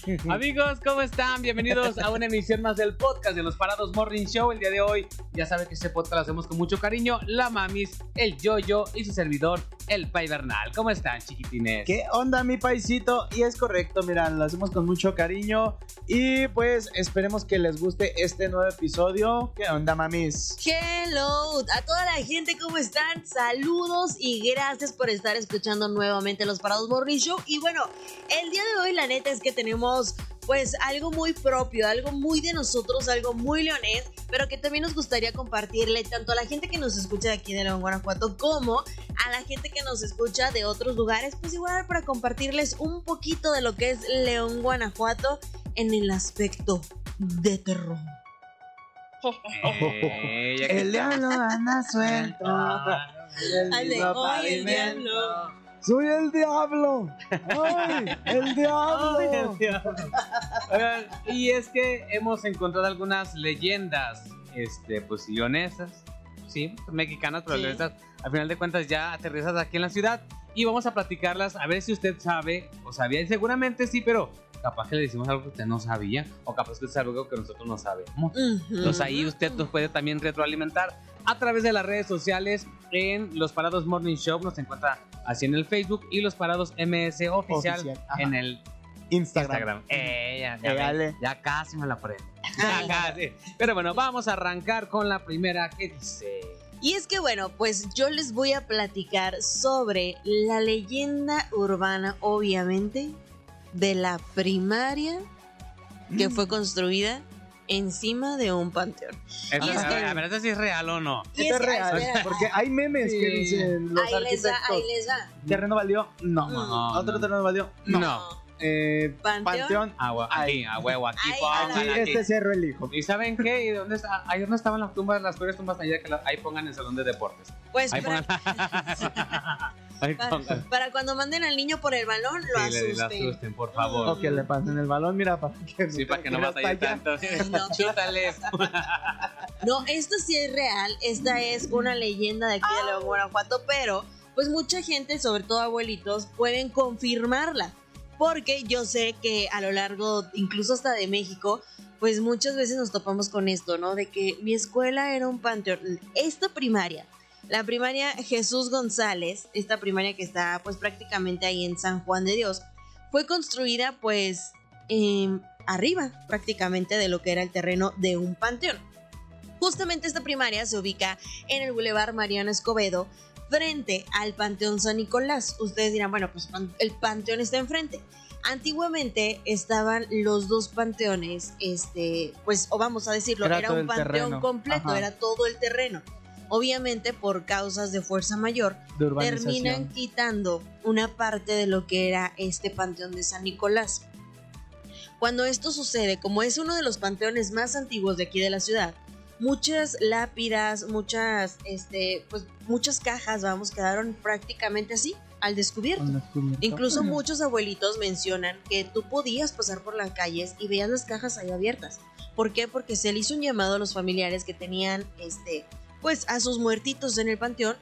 Amigos, ¿cómo están? Bienvenidos a una emisión más del podcast de los Parados Morning Show. El día de hoy, ya saben que este podcast lo hacemos con mucho cariño. La Mamis, el Yoyo y su servidor, el Pai Bernal. ¿Cómo están, chiquitines? ¿Qué onda, mi paisito? Y es correcto, mira, lo hacemos con mucho cariño. Y pues esperemos que les guste este nuevo episodio. ¿Qué onda, mamis? Hello a toda la gente, ¿cómo están? Saludos y gracias por estar escuchando nuevamente los Parados Morning Show. Y bueno, el día de hoy, la neta es que tenemos pues algo muy propio, algo muy de nosotros, algo muy leonés, pero que también nos gustaría compartirle tanto a la gente que nos escucha de aquí de León, Guanajuato, como a la gente que nos escucha de otros lugares, pues igual para compartirles un poquito de lo que es León, Guanajuato en el aspecto de terror. Eh, que- El diablo anda suelto. El Ay, de- mismo ¡ay, el diablo! ¡Soy el diablo! ¡Ay, el diablo! Oigan, y es que hemos encontrado algunas leyendas, este, pues leonesas, sí, mexicanas, pero Sí. leonesas, al final de cuentas ya aterrizadas aquí en la ciudad. Y vamos a platicarlas, a ver si usted sabe o sabía, y seguramente sí, pero capaz que le decimos algo que usted no sabía, o capaz que es algo que nosotros no sabemos. Entonces ahí usted nos puede también retroalimentar a través de las redes sociales en Los Parados Morning Show, nos encuentra así en el Facebook y Los Parados MS Oficial, en el Instagram. Instagram. Eh, ya, ya, Eh, dale. ya casi me la prendo. Ya casi. Pero bueno, vamos a arrancar con la primera que dice. Y es que bueno, pues yo les voy a platicar sobre la leyenda urbana, obviamente, de la primaria que Mm. fue construida encima de un panteón. Y es a, que- ver, a ver, ¿esta sí es real o no? Es real, porque hay memes que dicen los ahí les da, ahí les da. ¿Terreno valió? No. Mm. No, ¿Otro no. terreno valió? No. Eh, ¿Panteón? Panteón. Hue- aquí, a huevo, aquí, Ay, pongan Sí, aquí. este cerro elijo. ¿Y saben qué? ¿Y de dónde está? Ahí no estaban las tumbas, las peores tumbas allá que la- ahí pongan el salón de deportes. Pues Ahí pongan. pongan. para cuando manden al niño por el balón, lo Sí, le- le asusten. asusten, por favor. O que le pasen el balón, mira, para que Sí, para que no batalle tanto. No. Chútale. No, esto sí es real. Esta es una leyenda de aquí de León, Guanajuato, pero pues mucha gente, sobre todo abuelitos, pueden confirmarla. Porque yo sé que a lo largo, incluso hasta de México, pues muchas veces nos topamos con esto, ¿no? De que mi escuela era un panteón. Esta primaria, la primaria Jesús González, esta primaria que está pues prácticamente ahí en San Juan de Dios, fue construida pues em, arriba prácticamente de lo que era el terreno de un panteón. Justamente esta primaria se ubica en el Boulevard Mariano Escobedo, frente al Panteón San Nicolás. Ustedes dirán, bueno, pues el panteón está enfrente. Antiguamente estaban los dos panteones, este, pues, o vamos a decirlo, Era un panteón terreno. completo, Ajá. era todo el terreno. Obviamente, por causas de fuerza mayor, De terminan quitando una parte de lo que era este panteón de San Nicolás. Cuando esto sucede, como es uno de los panteones más antiguos de aquí de la ciudad, muchas lápidas, muchas, este, pues muchas cajas, vamos, quedaron prácticamente así, al descubierto. Incluso muchos abuelitos mencionan que tú podías pasar por las calles y veías las cajas ahí abiertas. ¿Por qué? Porque se le hizo un llamado a los familiares que tenían, este, pues a sus muertitos en el panteón,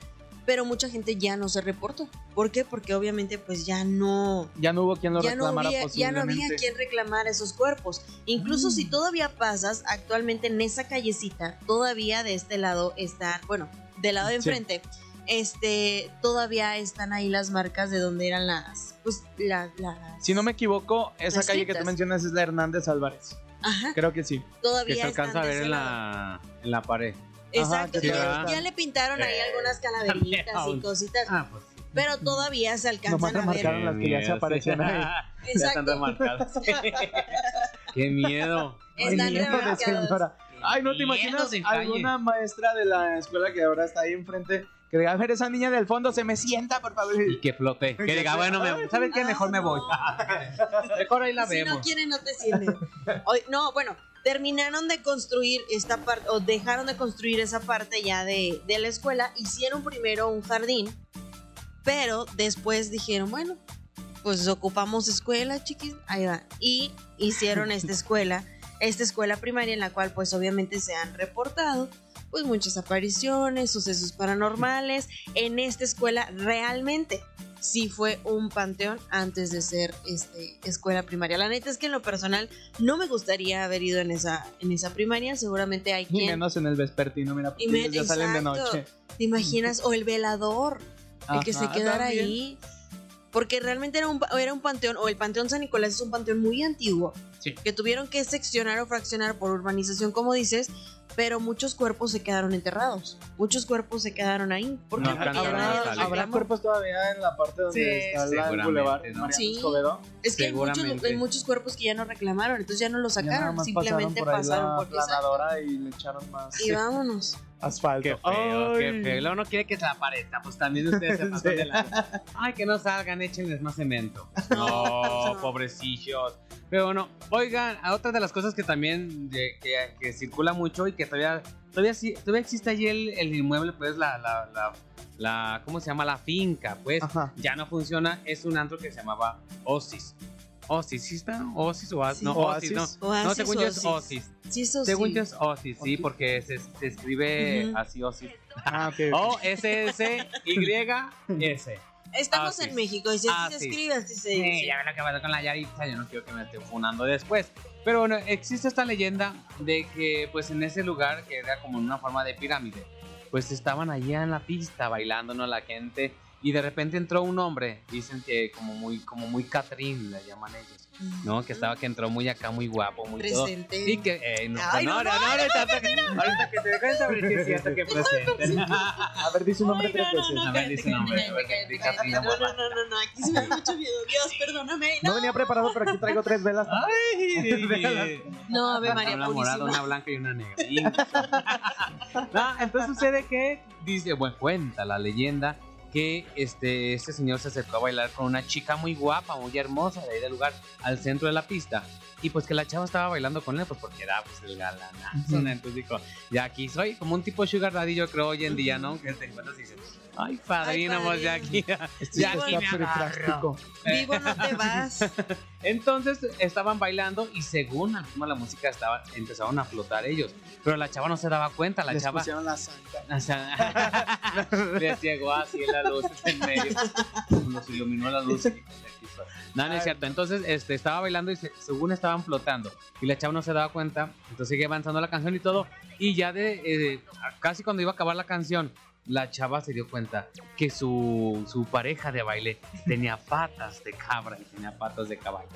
pero mucha gente ya no se reportó. ¿Por qué? Porque obviamente pues ya no, Ya no hubo quien lo ya no reclamara había, ya no había quien reclamar esos cuerpos. Incluso Mm. si todavía pasas, actualmente en esa callecita, todavía de este lado están, bueno, del lado de Sí. enfrente, este, todavía están ahí las marcas de donde eran las, pues, la- las... Si no me equivoco, esa calle que tú mencionas es la Hernández Álvarez. Ajá, Creo que sí. todavía Que se alcanza a ver en la, en la pared. Exacto, que ya, le pintaron ahí algunas calaveritas y cositas, Ah, pues pero todavía se Nomás alcanzan a ver. las que ya se aparecían ahí. Exacto. remarcadas. Qué miedo. Están remarcadas. Ay, ¿no te imaginas alguna maestra de la escuela que ahora está ahí enfrente que diga, a ver, esa niña del fondo se me sienta, por favor? Y que flote. Que diga, bueno, me, ¿sabes qué? Mejor me voy. Mejor ahí la Si no vemos. quieren, no te. Hoy- no, bueno, terminaron de construir esta parte, o dejaron de construir esa parte ya de, de la escuela. Hicieron primero un jardín, pero después dijeron, bueno, pues ocupamos escuela, chiquis. Ahí va. Y hicieron esta escuela, esta escuela primaria en la cual, pues obviamente se han reportado. Pues muchas apariciones, sucesos paranormales en esta escuela realmente. Sí fue un panteón antes de ser este, escuela primaria. La neta es que en lo personal no me gustaría haber ido en esa, en esa primaria. Seguramente hay Y quien. menos en el vespertino, mira, porque me- ya salen de exacto. noche. ¿Te imaginas? O el velador, el que se quedara también. ahí. Porque realmente era un, era un panteón, o el Panteón San Nicolás es un panteón muy antiguo, Sí. que tuvieron que seccionar o fraccionar por urbanización, como dices, pero muchos cuerpos se quedaron enterrados. Muchos cuerpos se quedaron ahí. Porque No salir. ¿Habrá cuerpos todavía en la parte donde Sí, está la- el bulevar ¿no? Sí. Es que hay muchos, hay muchos cuerpos que ya no reclamaron, entonces ya no nada sacaron, simplemente pasaron pasaron, por ahí por la planadora y le echaron más Y vámonos. asfalto. Qué feo, Ay. qué feo. Luego no quiere que se aparezca, pues también ustedes se pasan Sí. de la... Ay, que no salgan, échenles más cemento. No, pobrecillos. Pero bueno, oigan, a otra de las cosas que también de- que, que circula mucho y que todavía todavía sí- todavía existe allí el, el inmueble, pues la, la, la, la- ¿cómo se llama? La finca, pues Ajá. ya no funciona. Es un antro que se llamaba Osis. Osis, ¿sí está? Osis o Oasis. Sí. No, Osis, no. Oasis. No, Oasis, según yo es Oasis. Osis. Sí, eso Según yo es Osis, sí, porque se, se escribe así Osis. Ah, ok. O S S Y S. Estamos en México y si así se escribe, así se Sí, dice. ya ven lo que pasó con la Yaritza, yo no quiero que me esté funando después. Pero bueno, existe esta leyenda de que pues en ese lugar, que era como una forma de pirámide, pues estaban allá en la pista bailando, ¿no? La gente. Y de repente entró un hombre, dicen que como muy, como muy Catrín, le llaman ellos, ¿no? Que estaba, que entró muy acá, muy guapo, muy todo. presente. Y que, eh, no, Ay, no, no, no, no, ahorita, ahorita que te dejen saber si es cierto que presenten. A ver, dice un nombre tres veces. A ver, dice un nombre, No, no, no, no, aquí se me da mucho miedo. Dios, perdóname. No venía preparado, pero aquí traigo tres velas. Ay, no Ave María una morada, una blanca y una negra. no, entonces sucede que dice, bueno, cuenta la leyenda que este, este señor se acercó a bailar con una chica muy guapa, muy hermosa de ahí del lugar, al centro de la pista. Y pues que la chava estaba bailando con él, pues porque era pues el galanazo. Entonces dijo, ya aquí soy como un tipo sugar daddy, yo creo hoy en día, ¿no? Que te encuentras y dices, ay, padrino, pues ya aquí. Este Ya está aquí me agarro. Vivo no te vas. Entonces estaban bailando y según la música estaba, empezaron a flotar ellos. Pero la chava no se daba cuenta, la Les chava pusieron la santa. o sea, les llegó así la luz en medio. Nos iluminó la luz. estoy. No, no es cierto. Entonces este, estaba bailando y se- según estaban flotando. Y la chava no se daba cuenta. Entonces sigue avanzando la canción y todo. Y ya de eh, casi cuando iba a acabar la canción, la chava se dio cuenta que su, su pareja de baile tenía patas de cabra y tenía patas de caballo.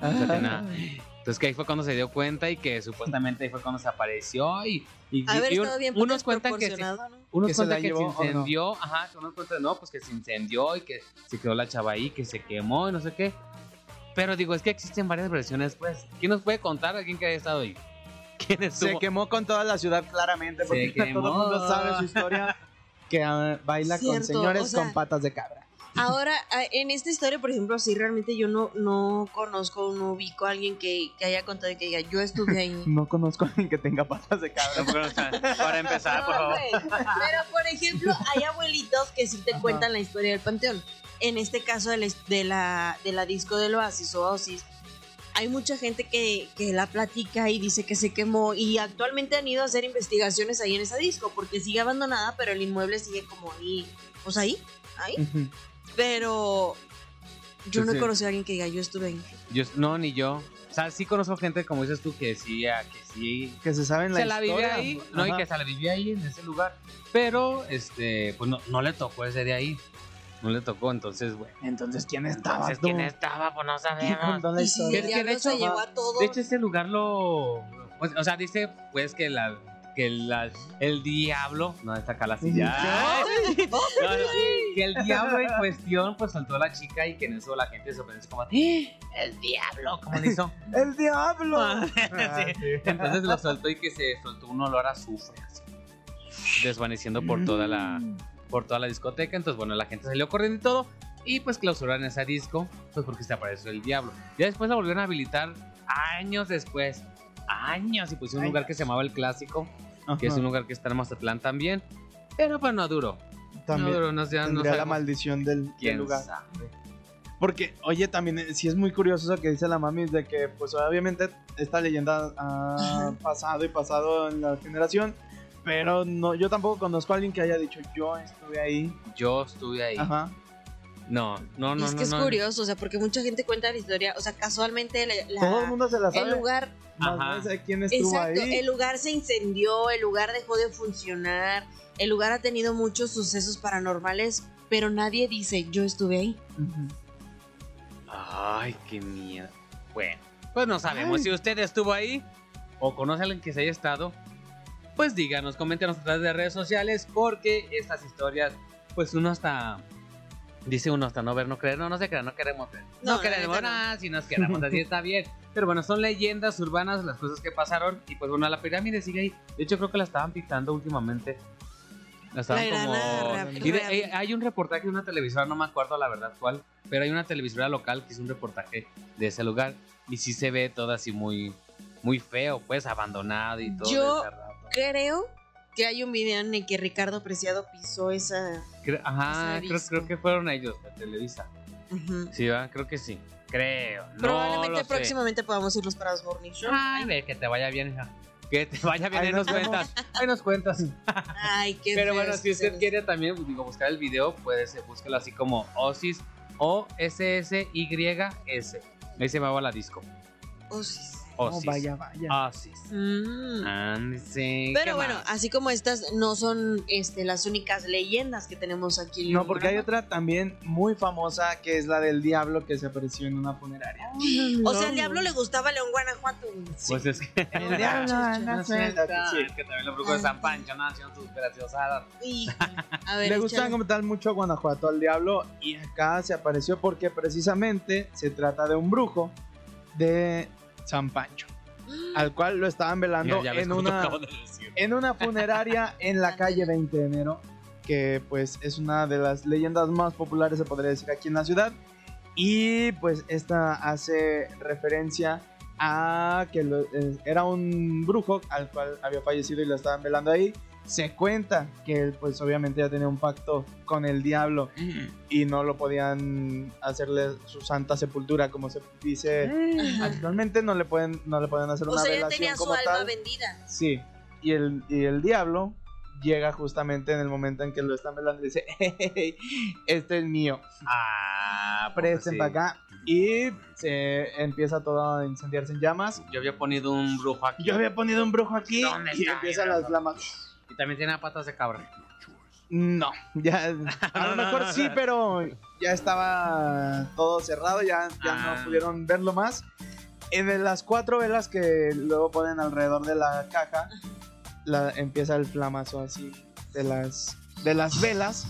O sea, tenía- entonces que ahí fue cuando se dio cuenta y que supuestamente ahí fue cuando se apareció y, y, y un- bien unos cuentan que se, unos ¿Que se cuentan la que se o no? incendió, ajá, unos cuentan no, pues que se incendió y que se quedó la chava ahí, que se quemó y no sé qué. Pero digo, es que existen varias versiones, pues. ¿Quién nos puede contar alguien que haya estado ahí? ¿Quién estuvo? Se quemó con toda la ciudad claramente, Se porque quemó. todo el mundo sabe su historia. Que ah, baila con señores o sea- con patas de cabra. Ahora, en esta historia, por ejemplo, sí, realmente yo no, no conozco, no ubico a alguien que, que haya contado y que diga, yo estuve ahí. No conozco a alguien que tenga patas de cabra. Pero, o sea, Para empezar, por favor. Pero, por ejemplo, hay abuelitos que sí te Ajá. cuentan la historia del panteón. En este caso de la, de la, de la disco del Oasis o Oasis, hay mucha gente que, que la platica y dice que se quemó y actualmente han ido a hacer investigaciones ahí en esa disco porque sigue abandonada, pero el inmueble sigue como ahí, pues ahí, ahí. Pero yo Sí, no sí. he conocido a alguien que diga, yo estuve ahí. Yo, no, ni yo. O sea, sí conozco gente, como dices tú, que sí, ah, que sí Que se saben la se la vive historia. ahí, no, y Ajá. que se la vivía ahí en ese lugar. Pero, este, pues no, no le tocó ese de ahí. No le tocó, entonces, bueno. Entonces, ¿quién estaba? Entonces, ¿quién estaba? Pues no ¿Quién sabemos. Es que de se hecho- llevó a todos. De hecho, ese lugar lo. pues, o sea, dice pues que la. Que la, el diablo. No, está acá la silla. Ay, no, no, que el diablo en cuestión, pues soltó a la chica y que en eso la gente se sorprendió. como, ¡Ah! ¡El diablo! ¿Cómo le hizo? ¡El diablo! Ah, Ah, sí. sí. Entonces lo soltó y que se soltó un olor a azufre, así, desvaneciendo por toda la, por toda la discoteca. Entonces, bueno, la gente salió corriendo y todo. Y pues clausuraron esa disco, pues porque se apareció el diablo. Ya después la volvieron a habilitar años después. Años. Y pusieron un lugar que se llamaba El Clásico, que es Ajá. un lugar que está en Mazatlán también. Pero pues no duró. También no duró, no, sé, no la maldición del, del quién lugar. sabe. Porque, oye, también eh, sí es muy curioso eso que dice la mami, de que, pues obviamente, esta leyenda ha Ajá. pasado y pasado en la generación, pero no, yo tampoco conozco a alguien que haya dicho, yo estuve ahí. Yo estuve ahí. Ajá. No, no, Y no, es no. que es no. curioso, o sea, porque mucha gente cuenta la historia, o sea, casualmente la- la- Todo el mundo se la el sabe. lugar, Más Ajá. no sé quién estuvo exacto, ahí. el lugar se incendió, el lugar dejó de funcionar, el lugar ha tenido muchos sucesos paranormales, pero nadie dice, yo estuve ahí. Ujú. Ay, qué miedo. Bueno, pues no sabemos Ay. si usted estuvo ahí o conoce a alguien que se haya estado. Pues díganos, coméntenos a través de redes sociales porque estas historias, pues uno hasta dice uno hasta no ver, no creer, no, no se crea, no queremos ver. No, No, queremos neta no. nada, si nos quedamos así está bien. Pero bueno, son leyendas urbanas las cosas que pasaron y pues bueno, la pirámide sigue ahí. De hecho creo que la estaban pintando últimamente. La estaban La como... Y de- eh, hay un reportaje de una televisora, no me acuerdo la verdad cuál, pero hay una televisora local que hizo un reportaje de ese lugar y sí se ve todo así muy, muy feo, pues abandonado y todo. Yo-. Creo que hay un video en el que Ricardo Preciado pisó esa... Cre- Ajá, creo, que fueron ellos, de Televisa. Sí, ¿va? creo que sí. Creo. no Probablemente sé. próximamente podamos irlos para los Morning Show. Ay, ve, que te vaya bien, hija. Que te vaya bien, Ahí nos cuentas. Ahí nos cuentas. Ay, qué Pero bueno, si usted quiere también, pues, digo, buscar el video, puede ser, búsquelo así como Osis o S-S-Y-S. Ahí se llamaba la disco. Osis. Oh, vaya, vaya. Osis. Mm. Ándese, ¿qué Pero bueno, más? así como estas no son este, las únicas leyendas que tenemos aquí. en No, porque hay otra también muy famosa que es la del diablo que se apareció en una funeraria. O sea, al diablo le gustaba León Guanajuato. Pues es que. El diablo No Sí. Es que también los brujos de San Pancho no hacían sus graciosadas. A Le gustan como tal mucho Guanajuato al diablo y acá se apareció porque precisamente se trata de un brujo de San Pancho, al cual lo estaban velando Mira, en una de en una funeraria en la calle 20 de enero, que pues es una de las leyendas más populares, se podría decir, aquí en la ciudad. Y pues esta hace referencia a que lo- eh, era un brujo al cual había fallecido y lo estaban velando ahí. Se cuenta que él pues obviamente ya tenía un pacto con el diablo y no lo podían hacerle su santa sepultura como se dice Ajá. actualmente no le pueden no le pueden hacer O una sea, velación tenía su como alma tal. vendida. Sí, y el, y el diablo llega justamente en el momento en que lo están velando y dice, "Hey, este es mío, Ah, presten sí. para acá. Y se empieza todo a incendiarse en llamas. Yo había ponido un brujo aquí. Yo había ponido un brujo aquí ¿Dónde y está? empiezan las flamas. Y también tiene patas de cabra. No, ya, a lo mejor sí, pero ya estaba todo cerrado, ya, ya Ah. no pudieron verlo más. En de las cuatro velas que luego ponen alrededor de la caja, la, empieza el flamazo así de las, de las velas.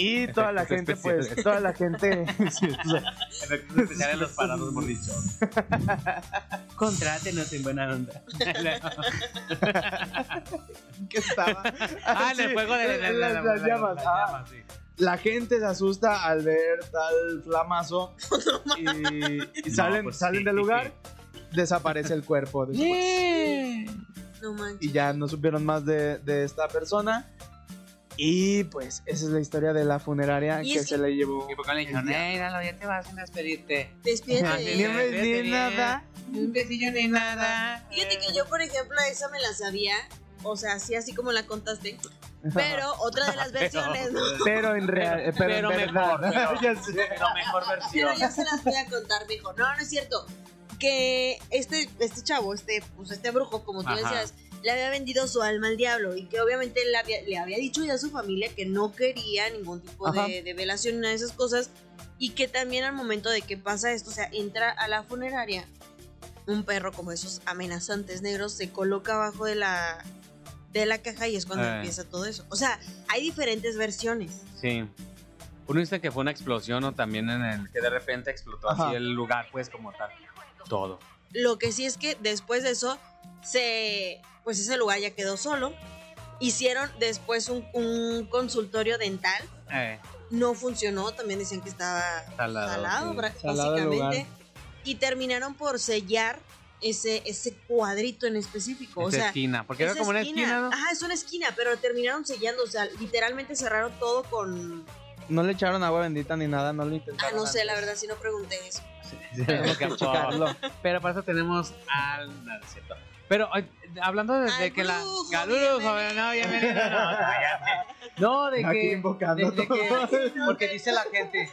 Y toda la gente, pues, especiales. toda la gente... sí, o sea, Efectos especiales los parados mordichos. Contrátenos en buena onda. que estaba... ah, en el sí, juego de, de- las, de- las llamas. las ah. llamas, sí. La gente se asusta al ver tal flamazo y, y salen, pues salen sí. del lugar, desaparece el cuerpo después. No manches. Y ya no supieron más de, de esta persona. Y pues esa es la historia de la funeraria que es se le llevó. Y por qué le dijeron, hey, Lalo, ya te vas a despedirte. Despídete. Ni Vete ni bien. nada. Ni un besillo ni nada. Fíjate que yo, por ejemplo, esa me la sabía. O sea, así así como la contaste. Pero otra de las versiones. ¿no? Pero en real, eh, pero, Pero en mejor, verdad. pero- Ya sé. Pero mejor versión. Pero yo se las voy a contar, mijo. No, no es cierto. Que este, este chavo, este, pues este brujo, como tú Ajá. decías, le había vendido su alma al diablo. Y que obviamente le había, le había dicho ya a su familia que no quería ningún tipo de, de velación, una de esas cosas. Y que también al momento de que pasa esto, o sea, entra a la funeraria, un perro como esos amenazantes negros se coloca abajo de la, de la caja y es cuando Eh. empieza todo eso. O sea, hay diferentes versiones. Sí. Uno dice que fue una explosión o también en el que de repente explotó Ajá. así el lugar, pues como tal. Todo. Lo que sí es que después de eso, se, pues ese lugar ya quedó solo. Hicieron después un, un consultorio dental. Eh, No funcionó, también decían que estaba Salado, salado, sí. básicamente. Y terminaron por sellar ese, ese cuadrito en específico. o esa sea, esquina. Porque era como una esquina, ¿no? Ajá, es una esquina, pero terminaron sellando. O sea, literalmente cerraron todo con. No le echaron agua bendita ni nada, no lo Ah, intentaron. no sé, la verdad, si no pregunté eso. Tenemos que. Pero para eso tenemos al. no, no es cierto. Pero hablando de, de Ay, que la. bienvenido. no, bienvenido. No, de Aquí que. invocando de- de que- porque dice la gente.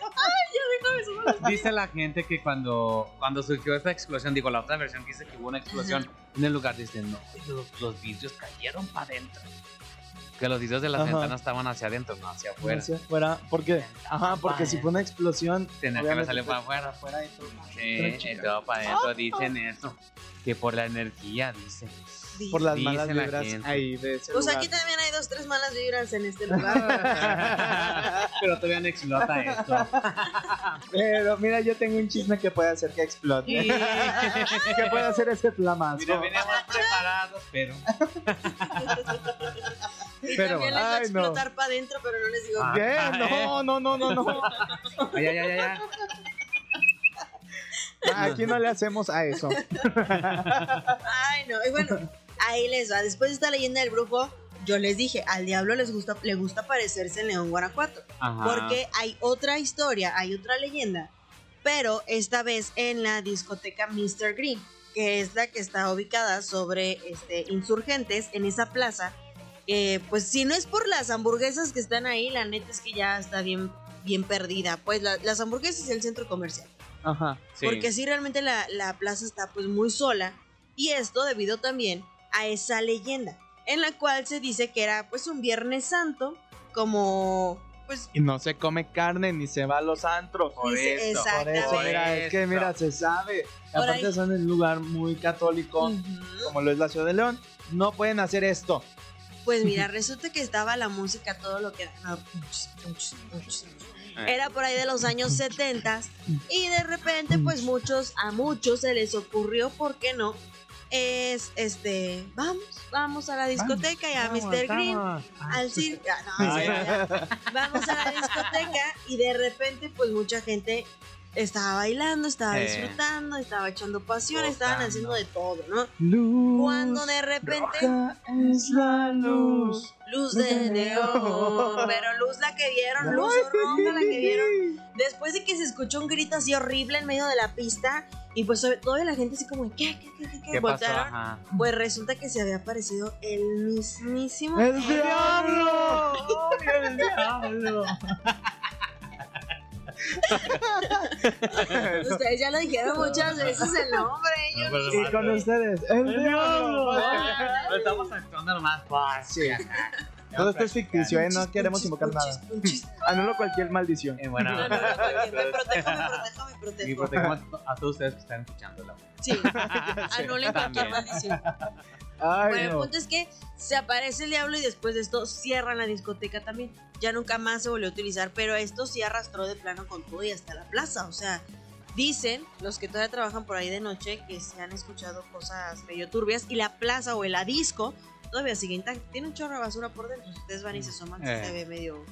Dice la gente que cuando, cuando surgió esta explosión, digo, la otra versión que dice que hubo una explosión en el lugar, dicen, no, los, los vidrios cayeron para adentro. Que los vidrios de las Ajá. ventanas estaban hacia adentro, no hacia afuera. Hacia afuera, porque, ajá, porque si fue una explosión, Tenía que salir para afuera. afuera y todo. Sí, todo para adentro, dicen eso. Que por la energía, dicen. Por las Dice malas la vibras gente. ahí de ese Pues lugar. aquí también hay dos, tres malas vibras en este lugar. Pero todavía no explota esto. Pero mira, yo tengo un chisme que puede hacer que explote. que puede hacer ese flamazo. Mira, veníamos preparados, pero. Y Pero también les va a ay, no. explotar para adentro, pero no les digo. Ah. ¿Qué? No, no, no, no, no. Ay, ay, ay, ay, ay. Aquí no le hacemos a eso. Ay, no. Y bueno, ahí les va. Después de esta leyenda del brujo, yo les dije, al diablo les gusta, le gusta parecerse en León, Guanajuato. Ajá. Porque hay otra historia, hay otra leyenda, pero esta vez en la discoteca Mr. Green, que es la que está ubicada sobre este, insurgentes en esa plaza. que, pues si no es por las hamburguesas que están ahí, la neta es que ya está bien, bien perdida. Pues la- las hamburguesas y el centro comercial. Ajá. Sí. Porque sí, realmente la, la plaza está pues muy sola. Y esto debido también a esa leyenda, en la cual se dice que era pues un Viernes Santo, como pues... Y no se come carne ni se va a los antros. Por dice- eso, Por eso, mira, es que mira, se sabe. Por Aparte ahí. son en un lugar muy católico, como lo es la ciudad de León. No pueden hacer esto. Pues mira, resulta que estaba la música, todo lo que era. Era por ahí de los años 70 y de repente pues muchos, a muchos se les ocurrió, ¿por qué no? Es este, vamos, vamos a la discoteca y a Mr. Green, al circo, ah, no, vamos a la discoteca y de repente pues mucha gente estaba bailando, estaba Eh. disfrutando, estaba echando pasión, estaban haciendo de todo, ¿no? Luz Cuando de repente es la luz. Luz de neón, pero luz la que vieron, luz roja la que vieron. Después de que se escuchó un grito así horrible en medio de la pista y pues sobre- toda la gente así como, ¿qué? ¿Qué? ¿Qué? ¿Qué? qué? ¿Qué pasó? Pues resulta que se había aparecido el mismísimo. ¡El diablo! ¡El diablo! Ustedes ya lo dijeron muchas veces el nombre. yo Y con ustedes, ¡el diablo! Lo estamos actuando nomás fácil. Todo esto es ficticio, ¿eh? No queremos invocar nada. Anulo cualquier maldición. Eh, bueno, No, no, no, me protejo, me protejo, me y protejo. a todos ustedes que están escuchándolo. Sí, anulen cualquier maldición. Ay, Bueno, el no. punto es que se aparece el diablo y después de esto cierran la discoteca también. Ya nunca más se volvió a utilizar, pero esto sí arrastró de plano con todo y hasta la plaza. O sea, dicen los que todavía trabajan por ahí de noche que se han escuchado cosas medio turbias y la plaza o la disco todavía sigue intacta. Tiene un chorro de basura por dentro. Ustedes van y se asoman, Eh. se ve medio.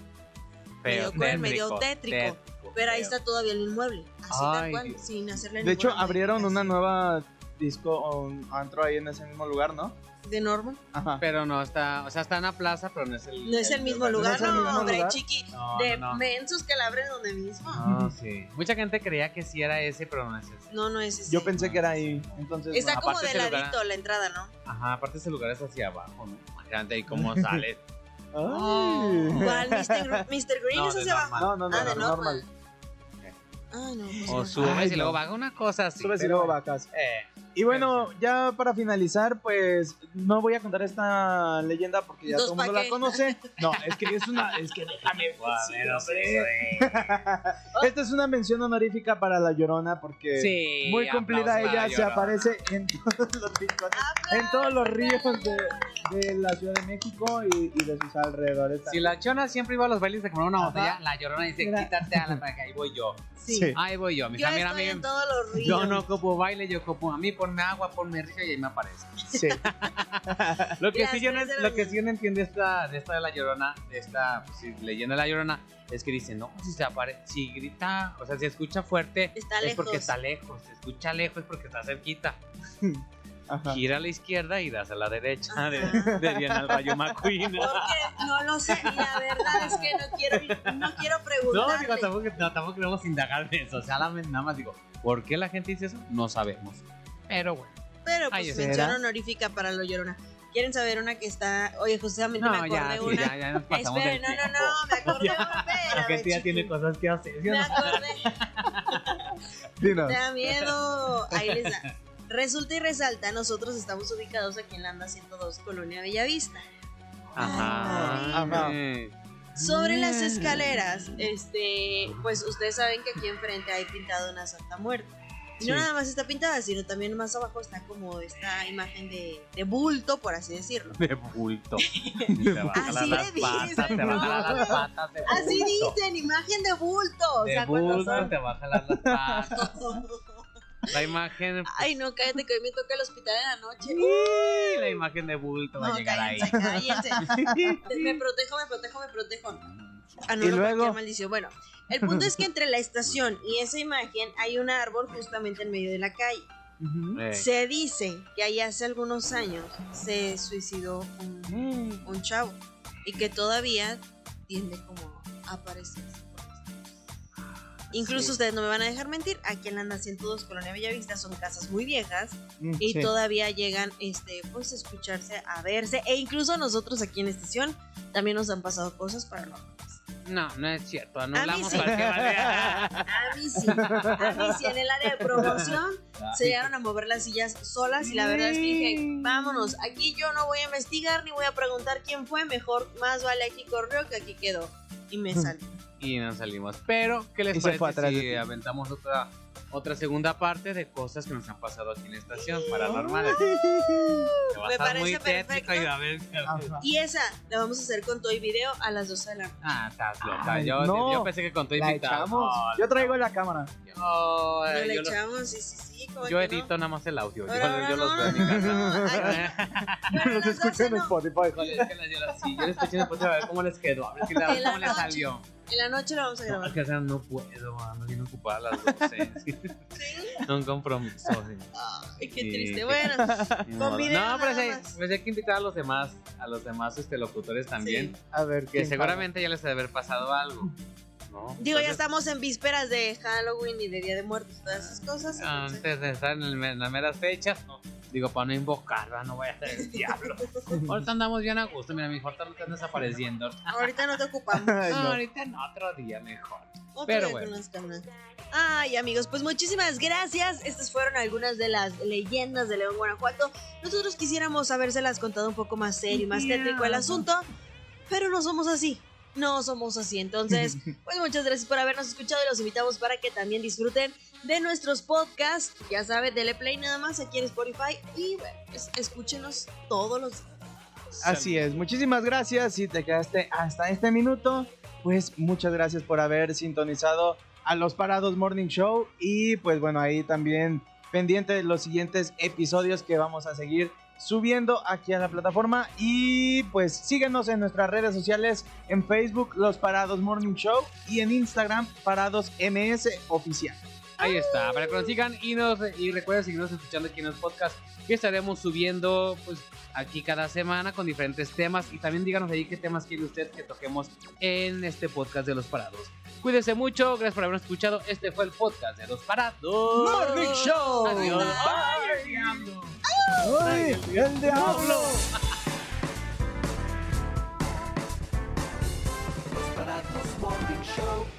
Feo, Medio cruel, medio tétrico. Pero ahí está todavía el inmueble. Así Ay, tal cual, sin hacerle De hecho, abrieron una nueva disco o un antro ahí en ese mismo lugar, ¿no? De normal. Ajá. Pero no está, o sea, está en la plaza, pero no es el. No es el mismo lugar, no, mismo hombre, lugar? chiqui. No, de no, mensos que la abren donde mismo. No, sí. Mucha gente creía que sí era ese, pero no es ese. No, no es ese. Yo pensé que era ahí. Entonces, Está no. como de lugar- ladito la entrada, ¿no? Ajá, aparte ese lugar es hacia abajo, ¿no? Imagínate ahí cómo sale. Ay. ¿Cuál? Mr. Mr. Green No, es hacia abajo. No, no, no, Ah, de no, normal. normal. Ah, no. pues O subes Ay, y luego no. baja una cosa así. Subes y luego bajas. Eh, Y bueno, ya para finalizar, pues no voy a contar esta leyenda porque ya todo el mundo ¿pa' la conoce. No, es que es una, es que déjame. bueno, sí, Esta es una mención honorífica para la Llorona porque Sí, muy cumplida ella la se aparece en todos los rincones, en todos los ríos de, de la Ciudad de México y, y de sus alrededores. Si la chona siempre iba a los bailes de comprar una Ajá. botella, la llorona dice, Mira. quítate a la pareja, ahí voy yo. Sí. Sí. Ahí voy yo. Mis Yo amigas, estoy en todos los ríos. yo no ocupo baile, yo ocupo a mí, ponme agua, ponme rico y ahí me aparece. Sí. Lo que, sí yo no, lo que sí yo no entiendo esta, de esta de la llorona, de esta pues, sí, leyenda de la llorona, es que dice, no, si se aparece, si grita, o sea, si escucha fuerte, Está es lejos. porque está lejos, si escucha lejos es porque está cerquita. Ajá. Gira a la izquierda y das a la derecha, de, de bien al Rayo McQueen. Porque no lo sé. La verdad es que no quiero, no quiero No, preguntarle. digo, tampoco, no, tampoco queremos indagar de eso. O sea, nada más digo, ¿por qué la gente dice eso? No sabemos. Pero bueno, Pero pues mención honorífica para lo llorona. ¿Quieren saber una que está? Oye, justamente me acordé ya, sí, una. ya, ya nos pasamos Esperen, del no, no, tiempo. no, me acordé una. La gente ya tiene cosas que hacer, ¿sí Me acordé. Dinos. Me da miedo. Ahí les da. Resulta y resalta, nosotros estamos ubicados aquí en la Anda 102, Colonia Bellavista. Ajá. Ajá. Sobre las escaleras, este, pues ustedes saben que aquí enfrente hay pintado una Santa Muerte. Y no nada más está pintada, sino también más abajo está como esta imagen de, de bulto, por así decirlo. De bulto. Te va a jalar Así le dicen, va Así dicen, imagen de bulto. O sea, bulto te va a jalar las patas. La imagen. Ay, no, cállate que hoy me toca el hospital en la noche. Uy, La imagen de bulto va No, a llegar ahí. cállense, cállense. Me protejo, me protejo, me protejo. Ah, no, Y no, luego- cualquier maldición. Bueno, el punto es que entre la estación y esa imagen hay un árbol justamente en medio de la calle. Eh, Se dice que ahí hace algunos años se suicidó un, un chavo y que todavía tiende como a aparecer. Incluso Sí. ustedes no me van a dejar mentir, aquí en la Anda 102 Colonia Bellavista son casas muy viejas Mm, y sí. todavía llegan este pues a escucharse, a verse e incluso nosotros aquí en estación también nos han pasado cosas paranormales. No, no es cierto. Anulamos sí. cualquier A mí sí, a mí sí en el área de promoción se llegaron a mover las sillas solas y la verdad es que dije, vámonos, aquí yo no voy a investigar ni voy a preguntar quién fue, mejor más vale aquí corrió que aquí quedó. Y me salí. Y nos salimos. Pero, ¿qué les Y se fue parece si aventamos otra, otra segunda parte de cosas que nos han pasado aquí en la estación paranormales? Te va a Me estar parece muy perfecto. y a ver. Y esa la vamos a hacer con todo y video a las 12 de la noche. Ah, estás loca. Ay, yo, no. yo pensé que con tu La invitado. echamos. No, Yo traigo la cámara. yo, No eh, yo, lo- echamos, sí, sí, sí. ¿cómo yo que no? edito nada más el audio. Yo, Pero ahora yo los no, veo en mi casa. no, Bueno, Los las 12 escuché en no. Spotify. Híjole, es que la- yo la- sí, yo le escuché después a ver cómo les quedó, a ver si la- En la cómo le noche. salió. En la noche lo vamos a grabar. Porque o sea, no puedo, ando bien ocupada a las 12. sí. Un compromiso. sí. Ay, qué Sí, triste. Bueno, video no, pero sí, pues hay que invitar a los demás, a los demás este, locutores también, A ver, que ¿quién seguramente ya les debe haber pasado algo. ¿no? digo, ya Entonces, estamos en vísperas de Halloween y de Día de Muertos y todas esas cosas. entonces- Antes de estar en, el en las meras fechas, no, digo, para no invocar, ¿va? no vaya a ser el diablo. ahorita andamos bien a gusto, mira, mi ahorita no están desapareciendo. Ahorita no te ocupamos. Ay, No, no. ahorita en otro día mejor. Otro Pero día bueno. con las canas. Ay, amigos, pues muchísimas gracias. Estas fueron algunas de las leyendas de León, Guanajuato. Nosotros quisiéramos habérselas contado un poco más serio y más tétrico el asunto, pero no somos así. No somos así. Entonces, pues muchas gracias por habernos escuchado y los invitamos para que también disfruten de nuestros podcasts. Ya saben, dele play nada más aquí en Spotify y bueno, pues, escúchenos todos los días. Así es, muchísimas gracias. Si te quedaste hasta este minuto, pues muchas gracias por haber sintonizado a los Parados Morning Show. Y pues bueno, ahí también pendiente de los siguientes episodios que vamos a seguir subiendo aquí a la plataforma. Y pues síguenos en nuestras redes sociales, en Facebook Los Parados Morning Show y en Instagram Parados MS Oficial. Ahí está, para que nos sigan y, nos, recuerden seguirnos escuchando aquí en los podcasts que estaremos subiendo pues, aquí cada semana con diferentes temas y también díganos ahí qué temas quiere usted que toquemos en este podcast de Los Parados. Cuídense mucho, gracias por habernos escuchado. Este fue el podcast de Los Parados. Morning Show. Adiós. Bye. Bye. El diablo. Los Parados Morning Show.